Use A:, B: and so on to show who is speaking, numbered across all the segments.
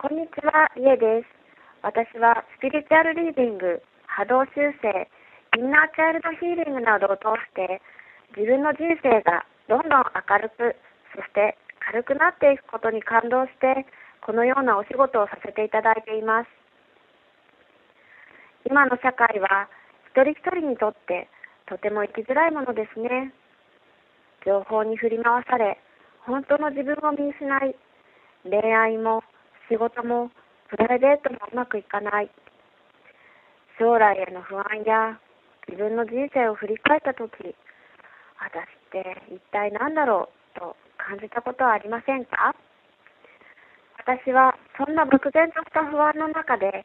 A: こんにちは、りえです。私はスピリチュアルリーディング、波動修正、インナーチャイルドヒーリングなどを通して自分の人生がどんどん明るく、そして軽くなっていくことに感動してこのようなお仕事をさせていただいています。今の社会は一人一人にとってとても生きづらいものですね。情報に振り回され、本当の自分を見失い、恋愛も仕事もプライベートもうまくいかない。将来への不安や自分の人生を振り返ったとき、私って一体何だろうと感じたことはありませんか？私はそんな漠然とした不安の中で、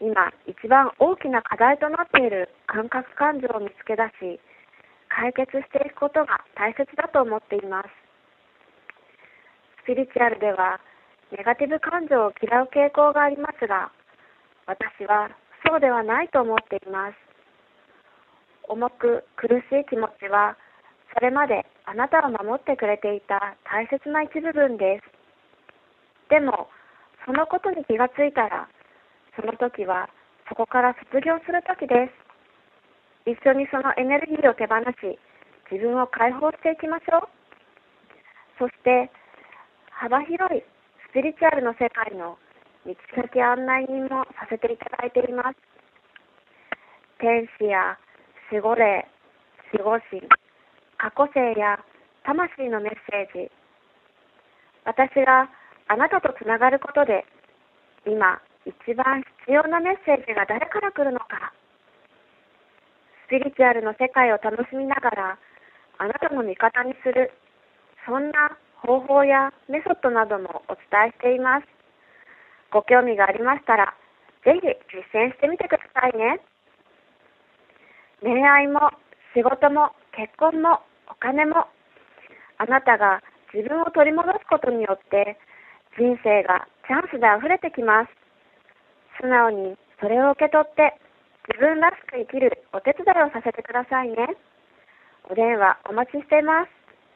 A: 今一番大きな課題となっている感覚感情を見つけ出し、解決していくことが大切だと思っています。スピリチュアルではネガティブ感情を嫌う傾向がありますが、私はそうではないと思っています。重く苦しい気持ちは、それまであなたを守ってくれていた大切な一部分です。でも、そのことに気がついたら、その時はそこから卒業する時です。一緒にそのエネルギーを手放し、自分を解放していきましょう。そして、幅広いピリチュアルの世界の道先案内人もさせていただいています。天使や守護霊、守護神、過去性や魂のメッセージ。私があなたとつながることで、今一番必要なメッセージが誰から来るのか。スピリチュアルの世界を楽しみながら、あなたの味方にする、そんな方法やメソッドなどもお伝えしています。ご興味がありましたら、ぜひ実践してみてくださいね。恋愛も仕事も結婚もお金も、あなたが自分を取り戻すことによって人生がチャンスで溢れてきます。素直にそれを受け取って自分らしく生きるお手伝いをさせてくださいね。お電話お待ちしています。